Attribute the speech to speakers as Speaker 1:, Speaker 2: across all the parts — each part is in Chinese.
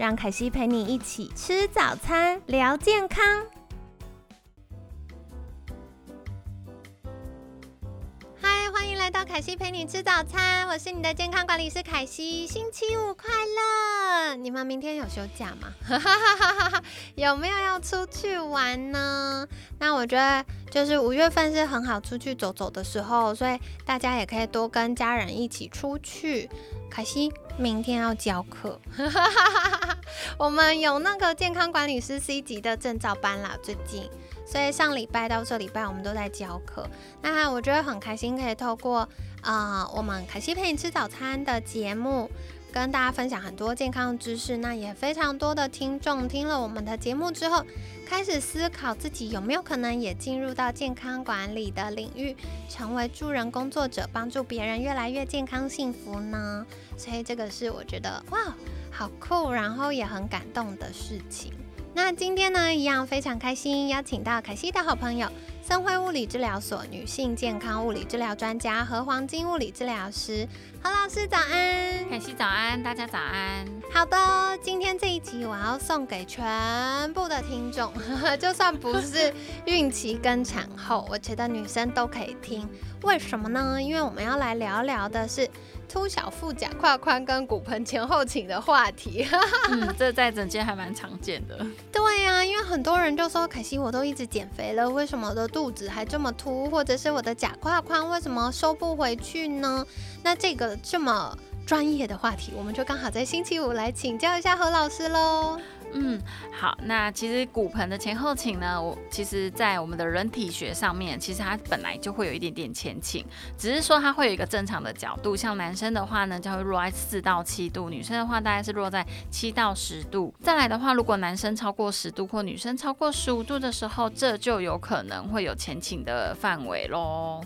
Speaker 1: 让凯西陪你一起吃早餐，聊健康。嗨，欢迎来到凯西陪你吃早餐，我是你的健康管理师凯西。星期五快乐！你们明天有休假吗？有没有要出去玩呢？那我觉得就是五月份是很好出去走走的时候，所以大家也可以多跟家人一起出去。凯西明天要教课，我们有那个健康管理师 C 级的证照班啦，最近，所以上礼拜到这礼拜我们都在教课。那我觉得很开心，可以透过啊我们凯西陪你吃早餐的节目，跟大家分享很多健康知识。那也非常多的听众听了我们的节目之后，开始思考自己有没有可能也进入到健康管理的领域，成为助人工作者，帮助别人越来越健康幸福呢？所以这个是我觉得哇，好酷，然后也很感动的事情。那今天呢，一样非常开心，邀请到凯西的好朋友森辉物理治疗所女性健康物理治疗专家和黄金物理治疗师何老师早安，
Speaker 2: 凯西早安，大家早安。
Speaker 1: 好的，今天这一集我要送给全部的听众，就算不是孕期跟产后，我觉得女生都可以听。为什么呢？因为我们要来聊聊的是。凸小腹、假胯宽跟骨盆前后倾的话题，
Speaker 2: 嗯，这在整间还蛮常见的。
Speaker 1: 对呀，因为很多人就说，可惜我都一直减肥了，为什么我的肚子还这么凸，或者是我的假胯宽为什么收不回去呢？那这个这么专业的话题，我们就刚好在星期五来请教一下何老师喽。
Speaker 2: 嗯，好，那其实骨盆的前后倾呢，我其实在我们的人体学上面，其实它本来就会有一点点前倾，只是说它会有一个正常的角度，像男生的话呢，就会落在四到七度，女生的话大概是落在七到十度。再来的话，如果男生超过十度或女生超过十五度的时候，这就有可能会有前倾的范围喽。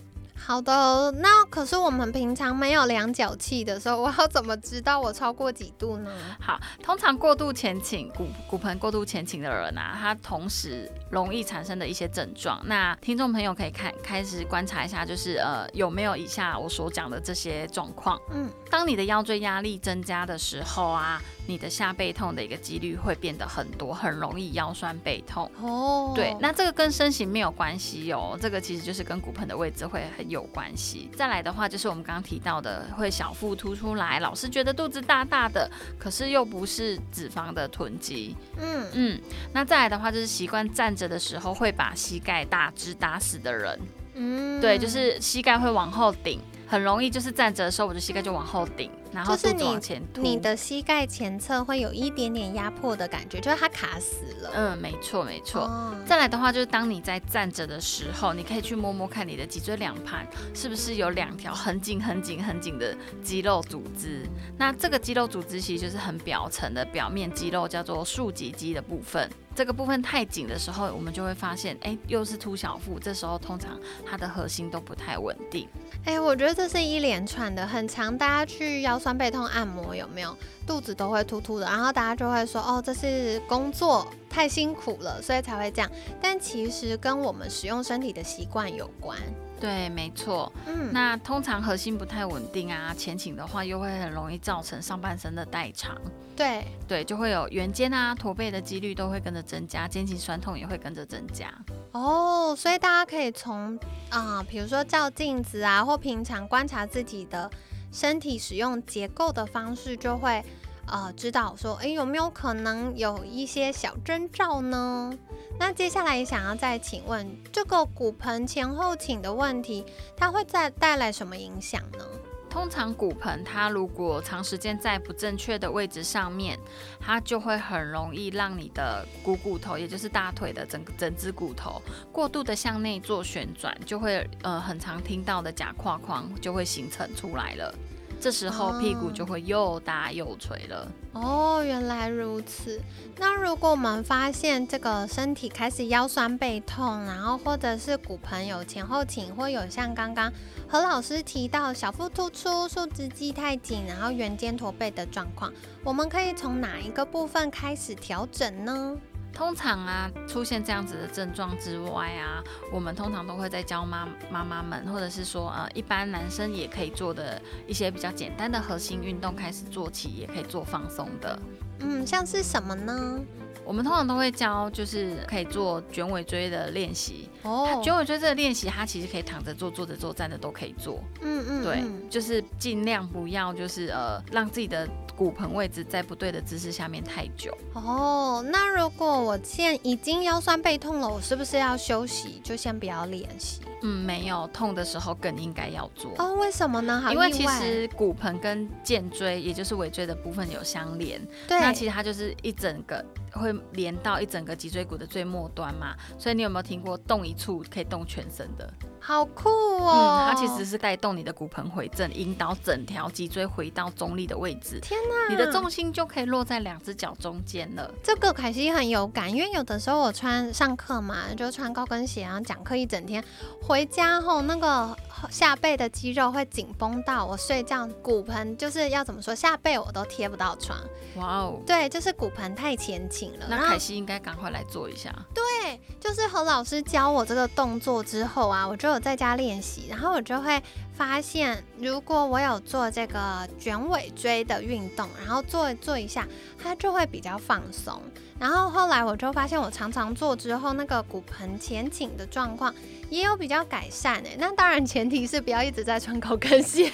Speaker 1: 好的，那可是我们平常没有量脚气的时候，我要怎么知道我超过几度呢？
Speaker 2: 好，通常过度前倾骨骨盆过度前倾的人啊，他同时容易产生的一些症状。那听众朋友可以看开始观察一下，就是呃有没有以下我所讲的这些状况。嗯，当你的腰椎压力增加的时候啊。你的下背痛的一个几率会变得很多，很容易腰酸背痛哦。对，那这个跟身形没有关系哦，这个其实就是跟骨盆的位置会很有关系。再来的话，就是我们刚刚提到的，会小腹凸出来，老是觉得肚子大大的，可是又不是脂肪的囤积。嗯嗯，那再来的话，就是习惯站着的时候会把膝盖打直打死的人。嗯，对，就是膝盖会往后顶。很容易就是站着的时候，我的膝盖就往后顶，然后肚子往前凸。
Speaker 1: 你的膝盖前侧会有一点点压迫的感觉，就是它卡死了。
Speaker 2: 嗯，没错没错。再来的话，就是当你在站着的时候，你可以去摸摸看你的脊椎两盘是不是有两条很紧很紧很紧的肌肉组织。那这个肌肉组织其实就是很表层的表面肌肉，叫做竖脊肌的部分。这个部分太紧的时候，我们就会发现，哎，又是凸小腹。这时候通常它的核心都不太稳定。
Speaker 1: 哎，我觉得这是一连串的，很长。大家去腰酸背痛按摩有没有？肚子都会突突的，然后大家就会说，哦，这是工作太辛苦了，所以才会这样。但其实跟我们使用身体的习惯有关。
Speaker 2: 对，没错。嗯，那通常核心不太稳定啊，前倾的话又会很容易造成上半身的代偿。
Speaker 1: 对
Speaker 2: 对，就会有圆肩啊、驼背的几率都会跟着增加，肩颈酸痛也会跟着增加。
Speaker 1: 哦，所以大家可以从啊，比如说照镜子啊，或平常观察自己的身体使用结构的方式，就会呃知道说，哎，有没有可能有一些小征兆呢？那接下来想要再请问，这个骨盆前后倾的问题，它会再带来什么影响呢？
Speaker 2: 通常骨盆它如果长时间在不正确的位置上面，它就会很容易让你的股骨头，也就是大腿的整整只骨头过度的向内做旋转，就会呃很常听到的假胯框就会形成出来了。这时候屁股就会又大又垂了。
Speaker 1: 哦，原来如此。那如果我们发现这个身体开始腰酸背痛，然后或者是骨盆有前后倾，或有像刚刚何老师提到小腹突出、竖直肌太紧，然后圆肩驼背的状况，我们可以从哪一个部分开始调整呢？
Speaker 2: 通常啊，出现这样子的症状之外啊，我们通常都会在教妈妈妈们，或者是说呃，一般男生也可以做的一些比较简单的核心运动开始做起，也可以做放松的。
Speaker 1: 嗯，像是什么呢？
Speaker 2: 我们通常都会教，就是可以做卷尾椎的练习。哦，卷尾椎这个练习，它其实可以躺着做、坐着做、站着都可以做。嗯嗯，对，就是尽量不要就是呃，让自己的。骨盆位置在不对的姿势下面太久
Speaker 1: 哦。那如果我现已经腰酸背痛了，我是不是要休息？就先不要练习？
Speaker 2: 嗯，没有，痛的时候更应该要做
Speaker 1: 哦。为什么呢？
Speaker 2: 因为其实骨盆跟肩椎，也就是尾椎的部分有相连。
Speaker 1: 对。
Speaker 2: 那其实它就是一整个会连到一整个脊椎骨的最末端嘛。所以你有没有听过动一处可以动全身的？
Speaker 1: 好酷哦！
Speaker 2: 嗯，它其实是带动你的骨盆回正，引导整条脊椎回到中立的位置。
Speaker 1: 天哪！
Speaker 2: 你的重心就可以落在两只脚中间了。
Speaker 1: 这个凯西很有感，因为有的时候我穿上课嘛，就穿高跟鞋，然后讲课一整天。回家后，那个下背的肌肉会紧绷到我睡觉骨盆就是要怎么说，下背我都贴不到床。哇哦，对，就是骨盆太前倾了。
Speaker 2: 那凯西应该赶快来做一下。
Speaker 1: 对，就是和老师教我这个动作之后啊，我就有在家练习，然后我就会。发现，如果我有做这个卷尾椎的运动，然后做做一下，它就会比较放松。然后后来我就发现，我常常做之后，那个骨盆前倾的状况也有比较改善诶。那当然前提是不要一直在穿高跟鞋。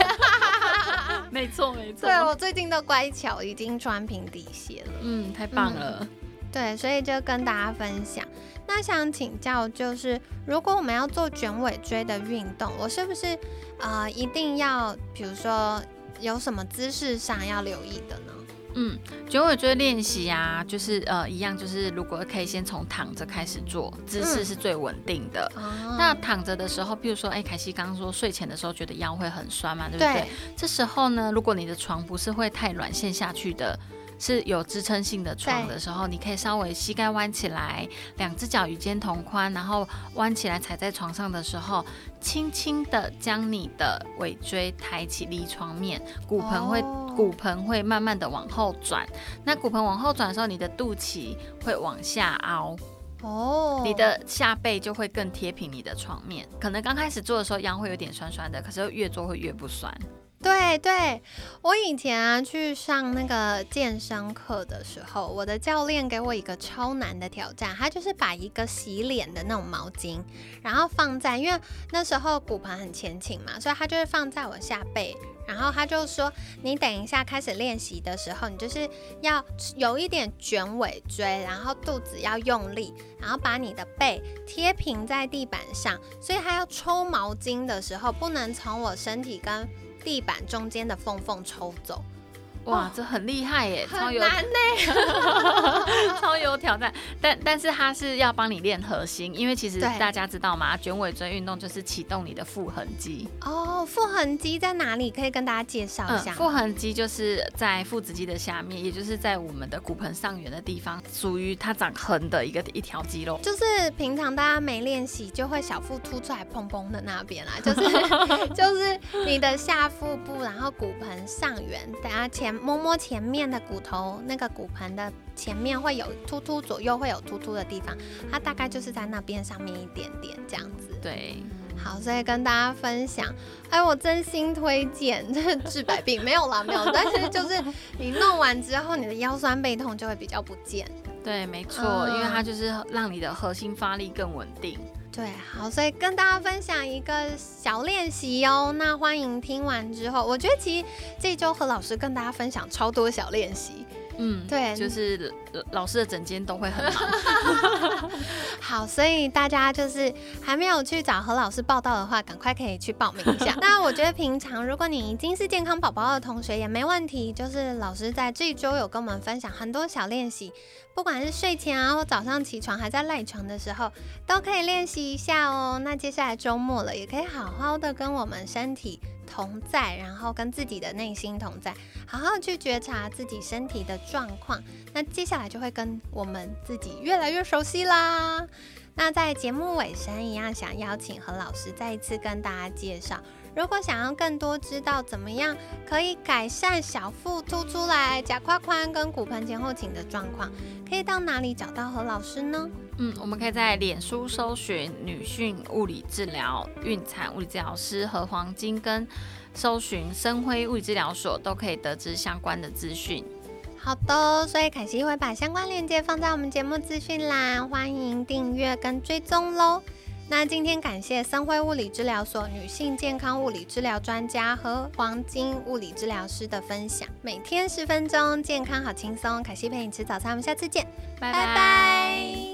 Speaker 2: 没错没错。
Speaker 1: 对我最近都乖巧，已经穿平底鞋了。
Speaker 2: 嗯，太棒了。
Speaker 1: 对，所以就跟大家分享。那想请教，就是如果我们要做卷尾椎的运动，我是不是呃一定要，比如说有什么姿势上要留意的呢？
Speaker 2: 嗯，卷尾椎练习啊，就是呃一样，就是如果可以先从躺着开始做，姿势是最稳定的。那躺着的时候，比如说，哎，凯西刚刚说睡前的时候觉得腰会很酸嘛，对不对？这时候呢，如果你的床不是会太软陷下去的。是有支撑性的床的时候，你可以稍微膝盖弯起来，两只脚与肩同宽，然后弯起来踩在床上的时候，轻轻的将你的尾椎抬起离床面，骨盆会骨盆会慢慢的往后转。那骨盆往后转的时候，你的肚脐会往下凹，哦，你的下背就会更贴平你的床面。可能刚开始做的时候腰会有点酸酸的，可是越做会越不酸。
Speaker 1: 对对，我以前去上那个健身课的时候，我的教练给我一个超难的挑战，他就是把一个洗脸的那种毛巾，然后放在，因为那时候骨盆很前倾嘛，所以他就是放在我下背，然后他就说，你等一下开始练习的时候，你就是要有一点卷尾椎，然后肚子要用力，然后把你的背贴平在地板上，所以他要抽毛巾的时候，不能从我身体跟地板中间的缝缝抽走。
Speaker 2: 哇，这很厉害耶，
Speaker 1: 超有难呢，
Speaker 2: 超有挑战。但但是它是要帮你练核心，因为其实大家知道吗？卷尾椎运动就是启动你的腹横肌。
Speaker 1: 哦，腹横肌在哪里？可以跟大家介绍一下。
Speaker 2: 腹横肌就是在腹直肌的下面，也就是在我们的骨盆上缘的地方，属于它长横的一个一条肌肉。
Speaker 1: 就是平常大家没练习，就会小腹凸出来砰砰的那边啦，就是 就是你的下腹部，然后骨盆上缘，等下前。摸摸前面的骨头，那个骨盆的前面会有突突，左右会有突突的地方，它大概就是在那边上面一点点这样子。
Speaker 2: 对，
Speaker 1: 好，所以跟大家分享，哎，我真心推荐，治百病没有啦，没有，但是就是你弄完之后，你的腰酸背痛就会比较不见。
Speaker 2: 对，没错，因为它就是让你的核心发力更稳定。
Speaker 1: 对，好，所以跟大家分享一个小练习哦。那欢迎听完之后，我觉得其实这周和老师跟大家分享超多小练习。
Speaker 2: 嗯，对，就是老师的整间都会很忙。
Speaker 1: 好，所以大家就是还没有去找何老师报道的话，赶快可以去报名一下。那我觉得平常如果你已经是健康宝宝的同学也没问题，就是老师在这一周有跟我们分享很多小练习，不管是睡前啊或早上起床还在赖床的时候，都可以练习一下哦。那接下来周末了，也可以好好的跟我们身体。同在，然后跟自己的内心同在，好好去觉察自己身体的状况。那接下来就会跟我们自己越来越熟悉啦。那在节目尾声一样，想邀请何老师再一次跟大家介绍。如果想要更多知道怎么样可以改善小腹凸出来、假胯宽跟骨盆前后倾的状况，可以到哪里找到何老师呢？
Speaker 2: 嗯，我们可以在脸书搜寻女性物理治疗、孕产物理治疗师和黄金，跟搜寻深辉物理治疗所，都可以得知相关的资讯。
Speaker 1: 好的，所以凯西会把相关链接放在我们节目资讯栏，欢迎订阅跟追踪喽。那今天感谢森辉物理治疗所女性健康物理治疗专家和黄金物理治疗师的分享，每天十分钟，健康好轻松。凯西陪你吃早餐，我们下次见，
Speaker 2: 拜拜。